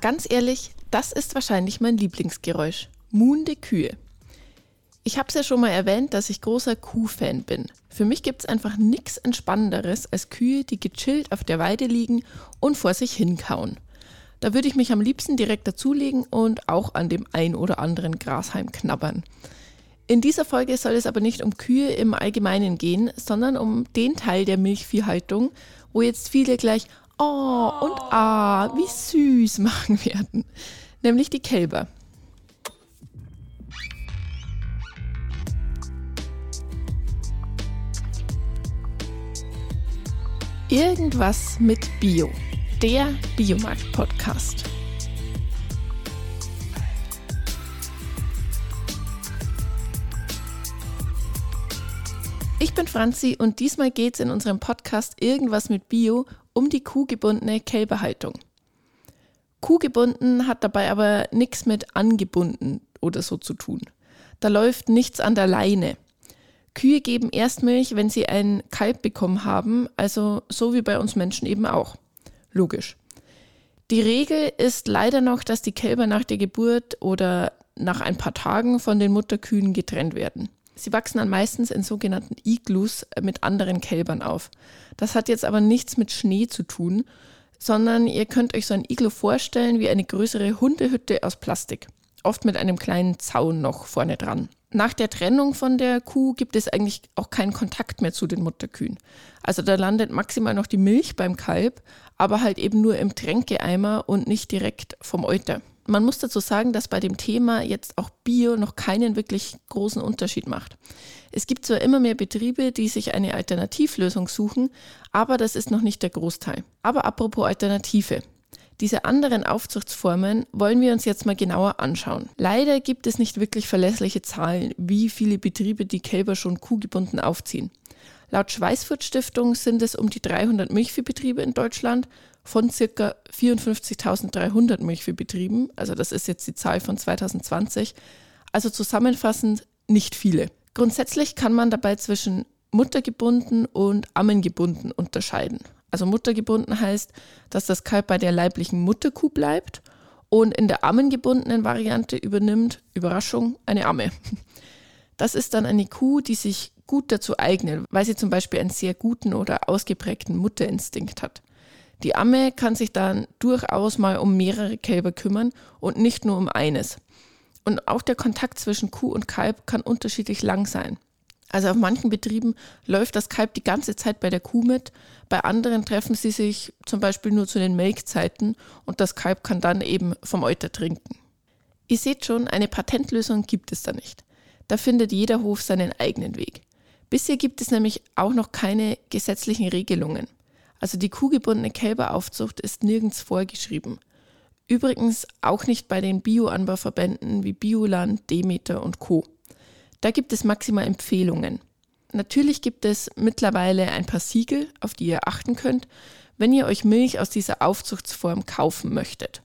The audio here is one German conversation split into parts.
Ganz ehrlich, das ist wahrscheinlich mein Lieblingsgeräusch. Muhende Kühe. Ich habe es ja schon mal erwähnt, dass ich großer Kuhfan bin. Für mich gibt es einfach nichts Entspannenderes als Kühe, die gechillt auf der Weide liegen und vor sich hinkauen. Da würde ich mich am liebsten direkt dazulegen und auch an dem ein oder anderen Grashalm knabbern. In dieser Folge soll es aber nicht um Kühe im Allgemeinen gehen, sondern um den Teil der Milchviehhaltung, wo jetzt viele gleich Oh und Ah, wie süß machen werden, nämlich die Kälber. Irgendwas mit Bio, der Biomarkt-Podcast. Ich bin Franzi und diesmal geht es in unserem Podcast Irgendwas mit Bio um die kuhgebundene Kälberhaltung. Kuhgebunden hat dabei aber nichts mit angebunden oder so zu tun. Da läuft nichts an der Leine. Kühe geben erst Milch, wenn sie ein Kalb bekommen haben, also so wie bei uns Menschen eben auch. Logisch. Die Regel ist leider noch, dass die Kälber nach der Geburt oder nach ein paar Tagen von den Mutterkühen getrennt werden. Sie wachsen dann meistens in sogenannten Iglus mit anderen Kälbern auf. Das hat jetzt aber nichts mit Schnee zu tun, sondern ihr könnt euch so ein Iglo vorstellen wie eine größere Hundehütte aus Plastik, oft mit einem kleinen Zaun noch vorne dran. Nach der Trennung von der Kuh gibt es eigentlich auch keinen Kontakt mehr zu den Mutterkühen. Also da landet maximal noch die Milch beim Kalb, aber halt eben nur im Tränkeeimer und nicht direkt vom Euter. Man muss dazu sagen, dass bei dem Thema jetzt auch Bio noch keinen wirklich großen Unterschied macht. Es gibt zwar immer mehr Betriebe, die sich eine Alternativlösung suchen, aber das ist noch nicht der Großteil. Aber apropos Alternative. Diese anderen Aufzuchtsformen wollen wir uns jetzt mal genauer anschauen. Leider gibt es nicht wirklich verlässliche Zahlen, wie viele Betriebe die Kälber schon kuhgebunden aufziehen. Laut Schweißfurt Stiftung sind es um die 300 Milchviehbetriebe in Deutschland von ca. 54.300 Milchviehbetrieben. Also das ist jetzt die Zahl von 2020. Also zusammenfassend nicht viele. Grundsätzlich kann man dabei zwischen muttergebunden und ammengebunden unterscheiden. Also muttergebunden heißt, dass das Kalb bei der leiblichen Mutterkuh bleibt und in der ammengebundenen Variante übernimmt, Überraschung, eine Amme. Das ist dann eine Kuh, die sich gut dazu eignet, weil sie zum Beispiel einen sehr guten oder ausgeprägten Mutterinstinkt hat. Die Amme kann sich dann durchaus mal um mehrere Kälber kümmern und nicht nur um eines. Und auch der Kontakt zwischen Kuh und Kalb kann unterschiedlich lang sein. Also auf manchen Betrieben läuft das Kalb die ganze Zeit bei der Kuh mit, bei anderen treffen sie sich zum Beispiel nur zu den Melkzeiten und das Kalb kann dann eben vom Euter trinken. Ihr seht schon, eine Patentlösung gibt es da nicht. Da findet jeder Hof seinen eigenen Weg. Bisher gibt es nämlich auch noch keine gesetzlichen Regelungen. Also die kuhgebundene Kälberaufzucht ist nirgends vorgeschrieben. Übrigens auch nicht bei den Bioanbauverbänden wie Bioland, Demeter und Co. Da gibt es maximal Empfehlungen. Natürlich gibt es mittlerweile ein paar Siegel, auf die ihr achten könnt, wenn ihr euch Milch aus dieser Aufzuchtsform kaufen möchtet.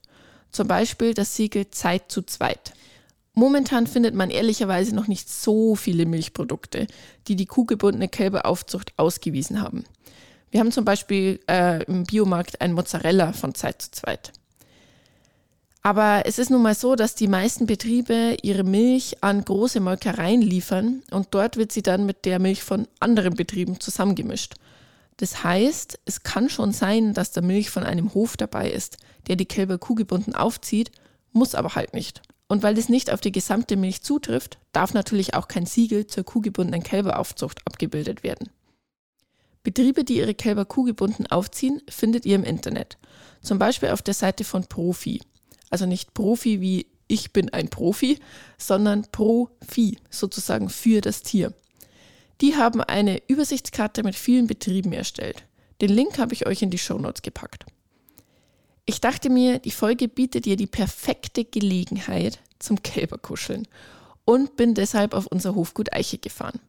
Zum Beispiel das Siegel Zeit zu zweit. Momentan findet man ehrlicherweise noch nicht so viele Milchprodukte, die die kuhgebundene Kälberaufzucht ausgewiesen haben. Wir haben zum Beispiel äh, im Biomarkt ein Mozzarella von Zeit zu zweit. Aber es ist nun mal so, dass die meisten Betriebe ihre Milch an große Molkereien liefern und dort wird sie dann mit der Milch von anderen Betrieben zusammengemischt. Das heißt, es kann schon sein, dass da Milch von einem Hof dabei ist, der die Kälber kuhgebunden aufzieht, muss aber halt nicht. Und weil es nicht auf die gesamte Milch zutrifft, darf natürlich auch kein Siegel zur kuhgebundenen Kälberaufzucht abgebildet werden. Betriebe, die ihre Kälber kuhgebunden aufziehen, findet ihr im Internet. Zum Beispiel auf der Seite von Profi. Also nicht Profi wie ich bin ein Profi, sondern Profi, sozusagen für das Tier. Die haben eine Übersichtskarte mit vielen Betrieben erstellt. Den Link habe ich euch in die Shownotes gepackt. Ich dachte mir, die Folge bietet dir die perfekte Gelegenheit zum Kälberkuscheln und bin deshalb auf unser Hofgut Eiche gefahren.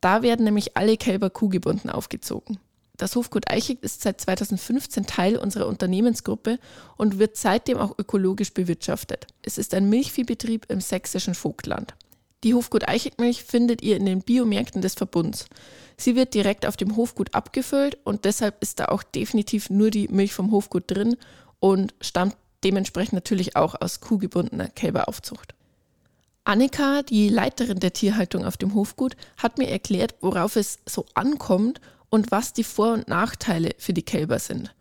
Da werden nämlich alle Kälber kuhgebunden aufgezogen. Das Hofgut Eichig ist seit 2015 Teil unserer Unternehmensgruppe und wird seitdem auch ökologisch bewirtschaftet. Es ist ein Milchviehbetrieb im sächsischen Vogtland. Die Hofgut Eichigmilch findet ihr in den Biomärkten des Verbunds. Sie wird direkt auf dem Hofgut abgefüllt und deshalb ist da auch definitiv nur die Milch vom Hofgut drin und stammt dementsprechend natürlich auch aus kuhgebundener Kälberaufzucht. Annika, die Leiterin der Tierhaltung auf dem Hofgut, hat mir erklärt, worauf es so ankommt und was die Vor- und Nachteile für die Kälber sind.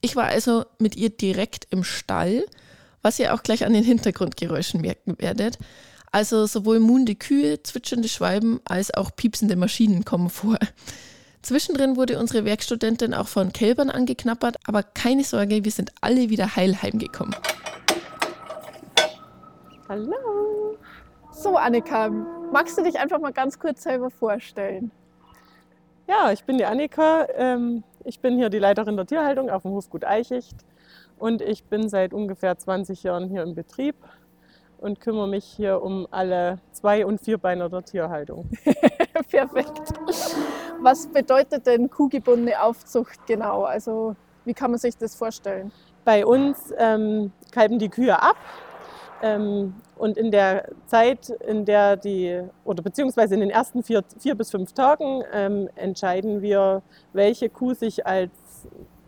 Ich war also mit ihr direkt im Stall, was ihr auch gleich an den Hintergrundgeräuschen merken werdet. Also sowohl muhende Kühe, zwitschernde Schwalben als auch piepsende Maschinen kommen vor. Zwischendrin wurde unsere Werkstudentin auch von Kälbern angeknappert, aber keine Sorge, wir sind alle wieder heil heimgekommen. Hallo. So, Annika, magst du dich einfach mal ganz kurz selber vorstellen? Ja, ich bin die Annika. Ähm, ich bin hier die Leiterin der Tierhaltung auf dem Hofgut Eichicht und ich bin seit ungefähr 20 Jahren hier im Betrieb und kümmere mich hier um alle Zwei- und Vierbeiner der Tierhaltung. Perfekt. Was bedeutet denn kuhgebundene Aufzucht genau? Also wie kann man sich das vorstellen? Bei uns ähm, kalben die Kühe ab ähm, und in der Zeit, in der die, oder beziehungsweise in den ersten vier, vier bis fünf Tagen ähm, entscheiden wir, welche Kuh sich als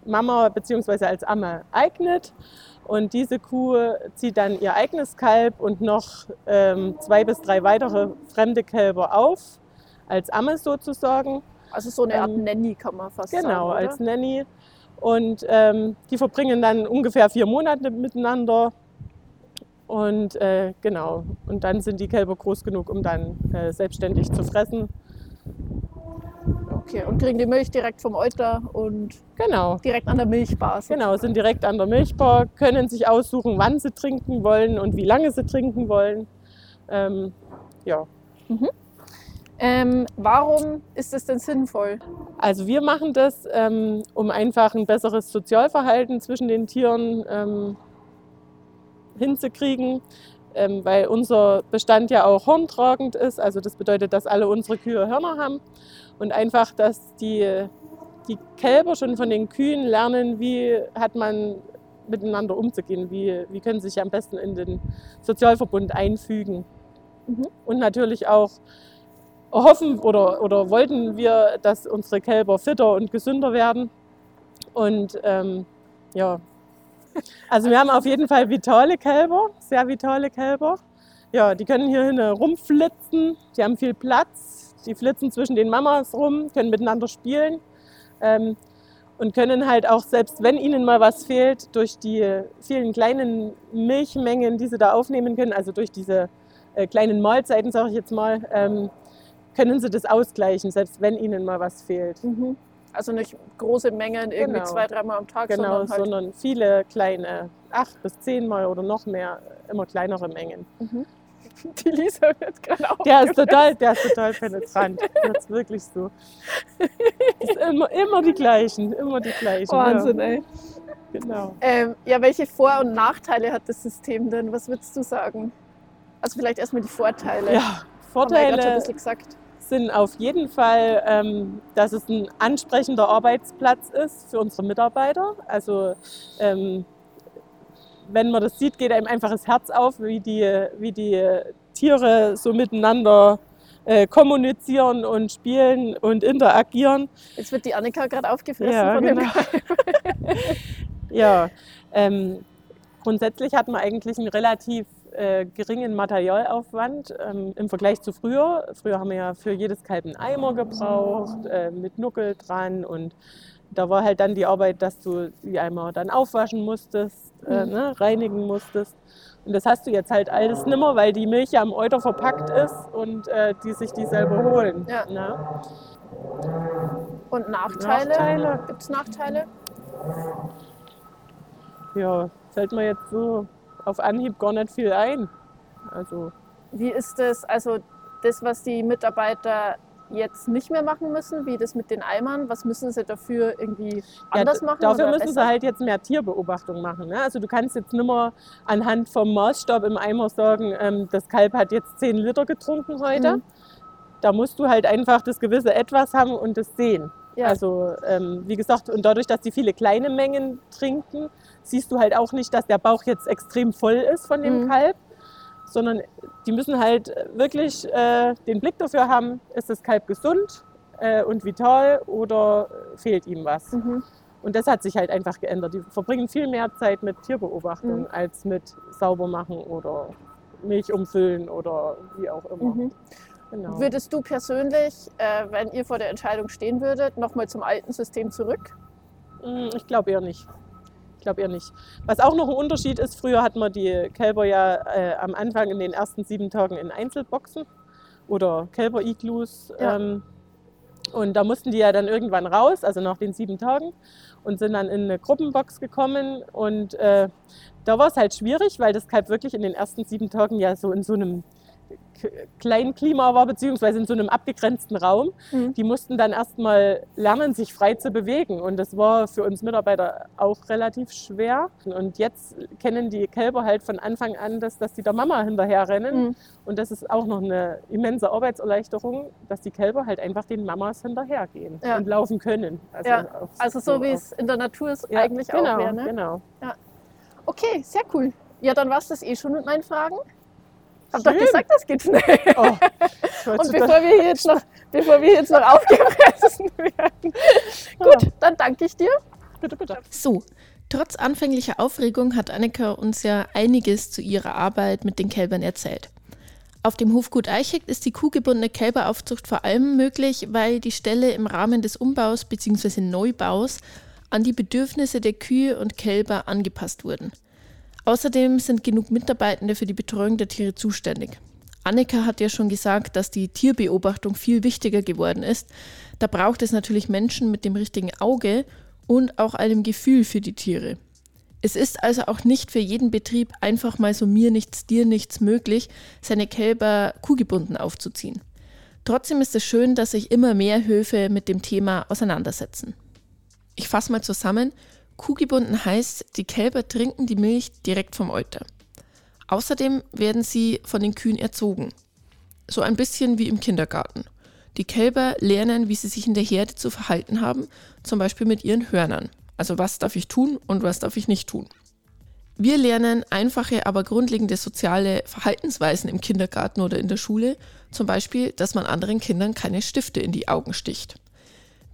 Mama beziehungsweise als Amme eignet. Und diese Kuh zieht dann ihr eigenes Kalb und noch ähm, zwei bis drei weitere fremde Kälber auf, als Amme sozusagen. Also so eine Art ähm, Nanny kann man fast genau, sagen. Genau, als Nanny. Und ähm, die verbringen dann ungefähr vier Monate miteinander. Und äh, genau, und dann sind die Kälber groß genug, um dann äh, selbstständig zu fressen. Okay, und kriegen die Milch direkt vom Euter und genau. direkt an der Milchbar. Sozusagen. Genau, sind direkt an der Milchbar, können sich aussuchen, wann sie trinken wollen und wie lange sie trinken wollen. Ähm, ja. Mhm. Ähm, warum ist das denn sinnvoll? Also wir machen das, ähm, um einfach ein besseres Sozialverhalten zwischen den Tieren ähm, hinzukriegen, ähm, weil unser Bestand ja auch horntragend ist. Also das bedeutet, dass alle unsere Kühe Hörner haben und einfach, dass die, die Kälber schon von den Kühen lernen, wie hat man miteinander umzugehen, wie, wie können sie sich am besten in den Sozialverbund einfügen. Mhm. Und natürlich auch hoffen oder, oder wollten wir, dass unsere Kälber fitter und gesünder werden. Und ähm, ja, also wir haben auf jeden Fall vitale Kälber, sehr vitale Kälber. Ja, die können hier hinten rumflitzen, die haben viel Platz, die flitzen zwischen den Mamas rum, können miteinander spielen ähm, und können halt auch, selbst wenn ihnen mal was fehlt, durch die vielen kleinen Milchmengen, die sie da aufnehmen können, also durch diese äh, kleinen Mahlzeiten, sage ich jetzt mal, ähm, können sie das ausgleichen, selbst wenn ihnen mal was fehlt. Mhm. Also nicht große Mengen, irgendwie genau. zwei, dreimal am Tag, genau, sondern, halt sondern viele kleine, acht bis zehnmal oder noch mehr, immer kleinere Mengen. Mhm. Die Lisa wird gerade auch. Der ist total, der ist total penetrant. Das ist wirklich so. Ist immer, immer die gleichen, immer die gleichen. Wahnsinn, ja. ey. Genau. Ähm, ja, welche Vor- und Nachteile hat das System denn? Was würdest du sagen? Also vielleicht erstmal die Vorteile. Ja, Vorteile. Sind auf jeden Fall, ähm, dass es ein ansprechender Arbeitsplatz ist für unsere Mitarbeiter. Also ähm, wenn man das sieht, geht einem einfach das Herz auf, wie die, wie die Tiere so miteinander äh, kommunizieren und spielen und interagieren. Jetzt wird die Annika gerade aufgefressen ja, von genau. dem Ja, ähm, grundsätzlich hat man eigentlich ein relativ äh, geringen Materialaufwand ähm, im Vergleich zu früher. Früher haben wir ja für jedes Kalb einen Eimer gebraucht, äh, mit Nuckel dran und da war halt dann die Arbeit, dass du die Eimer dann aufwaschen musstest, äh, mhm. ne, reinigen musstest. Und das hast du jetzt halt alles nimmer, weil die Milch ja am Euter verpackt ist und äh, die sich die selber holen. Ja. Ne? Und Nachteile? Nachteile? Gibt es Nachteile? Ja, fällt mir jetzt so auf Anhieb gar nicht viel ein. Also wie ist das, also das, was die Mitarbeiter jetzt nicht mehr machen müssen, wie das mit den Eimern? Was müssen sie dafür irgendwie anders ja, machen? Dafür müssen besser? sie halt jetzt mehr Tierbeobachtung machen. Ne? Also du kannst jetzt nicht mehr anhand vom Maßstab im Eimer sagen, ähm, das Kalb hat jetzt 10 Liter getrunken heute. Mhm. Da musst du halt einfach das gewisse Etwas haben und das sehen. Ja. Also ähm, wie gesagt, und dadurch, dass die viele kleine Mengen trinken, siehst du halt auch nicht, dass der Bauch jetzt extrem voll ist von dem mhm. Kalb, sondern die müssen halt wirklich äh, den Blick dafür haben, ist das Kalb gesund äh, und vital oder fehlt ihm was. Mhm. Und das hat sich halt einfach geändert. Die verbringen viel mehr Zeit mit Tierbeobachtung Mhm. als mit Saubermachen oder Milch umfüllen oder wie auch immer. Genau. Würdest du persönlich, äh, wenn ihr vor der Entscheidung stehen würdet, nochmal zum alten System zurück? Mm, Ich glaube eher nicht. Ich glaube eher nicht. Was auch noch ein Unterschied ist, früher hat man die Kälber ja äh, am Anfang in den ersten sieben Tagen in Einzelboxen oder Kälber-Iglus. Ja. Ähm, und da mussten die ja dann irgendwann raus, also nach den sieben Tagen, und sind dann in eine Gruppenbox gekommen. Und äh, da war es halt schwierig, weil das Kalb wirklich in den ersten sieben Tagen ja so in so einem k- kleinen Klima war, beziehungsweise in so einem abgegrenzten Raum. Mhm. Die mussten dann erstmal lernen, sich frei zu bewegen. Und das war für uns Mitarbeiter auch relativ schwer. Und jetzt kennen die Kälber halt von Anfang an, dass, dass die der Mama hinterherrennen. Mhm. Und das ist auch noch eine immense Arbeitserleichterung, dass die Kälber halt einfach den Mamas hinterhergehen Ja. und laufen können. Also, Ja, Also so wie auch- es in der Natur es ja, eigentlich genau, auch wäre. Ne? Genau. Okay, sehr cool. Ja, dann war es das eh schon mit meinen Fragen. Hab doch Schön. gesagt, das geht schnell. Oh, Und bevor wir hier jetzt noch, bevor wir jetzt noch aufgefressen werden. Gut, dann danke ich dir. bitte, bitte. So, trotz anfänglicher Aufregung hat Annika uns ja einiges zu ihrer Arbeit mit den Kälbern erzählt. Auf dem Hofgut Eichigt ist die kuhgebundene Kälberaufzucht vor allem möglich, weil die Ställe im Rahmen des Umbaus bzw. Neubaus an die Bedürfnisse der Kühe und Kälber angepasst wurden. Außerdem sind genug Mitarbeitende für die Betreuung der Tiere zuständig. Annika hat ja schon gesagt, dass die Tierbeobachtung viel wichtiger geworden ist. Da braucht es natürlich Menschen mit dem richtigen Auge und auch einem Gefühl für die Tiere. Es ist also auch nicht für jeden Betrieb einfach mal so mir nichts, dir nichts möglich, seine Kälber kuhgebunden aufzuziehen. Trotzdem ist es schön, dass sich immer mehr Höfe mit dem Thema auseinandersetzen. Ich fasse mal zusammen. Kuhgebunden heißt, die Kälber trinken die Milch direkt vom Euter. Außerdem werden sie von den Kühen erzogen. So ein bisschen wie im Kindergarten. Die Kälber lernen, wie sie sich in der Herde zu verhalten haben, zum Beispiel mit ihren Hörnern. Also was darf ich tun und was darf ich nicht tun. Wir lernen einfache, aber grundlegende soziale Verhaltensweisen im Kindergarten oder in der Schule, zum Beispiel, dass man anderen Kindern keine Stifte in die Augen sticht.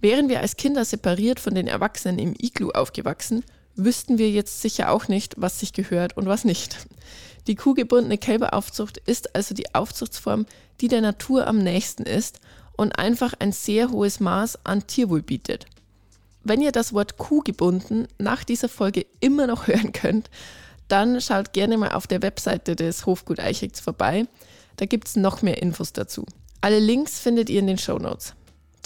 Wären wir als Kinder separiert von den Erwachsenen im Iglu aufgewachsen, wüssten wir jetzt sicher auch nicht, was sich gehört und was nicht. Die kuhgebundene Kälberaufzucht ist also die Aufzuchtsform, die der Natur am nächsten ist und einfach ein sehr hohes Maß an Tierwohl bietet. Wenn ihr das Wort Kuh gebunden nach dieser Folge immer noch hören könnt, dann schaut gerne mal auf der Webseite des Hofgut Eichigs vorbei. Da gibt es noch mehr Infos dazu. Alle Links findet ihr in den Show Notes.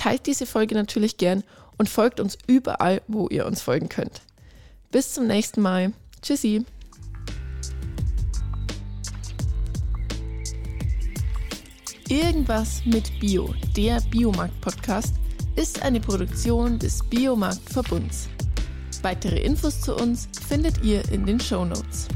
Teilt diese Folge natürlich gern und folgt uns überall, wo ihr uns folgen könnt. Bis zum nächsten Mal. Tschüssi. Irgendwas mit Bio, der Biomarkt-Podcast, ist eine Produktion des Biomarkt-Verbunds. Weitere Infos zu uns findet ihr in den Show Notes.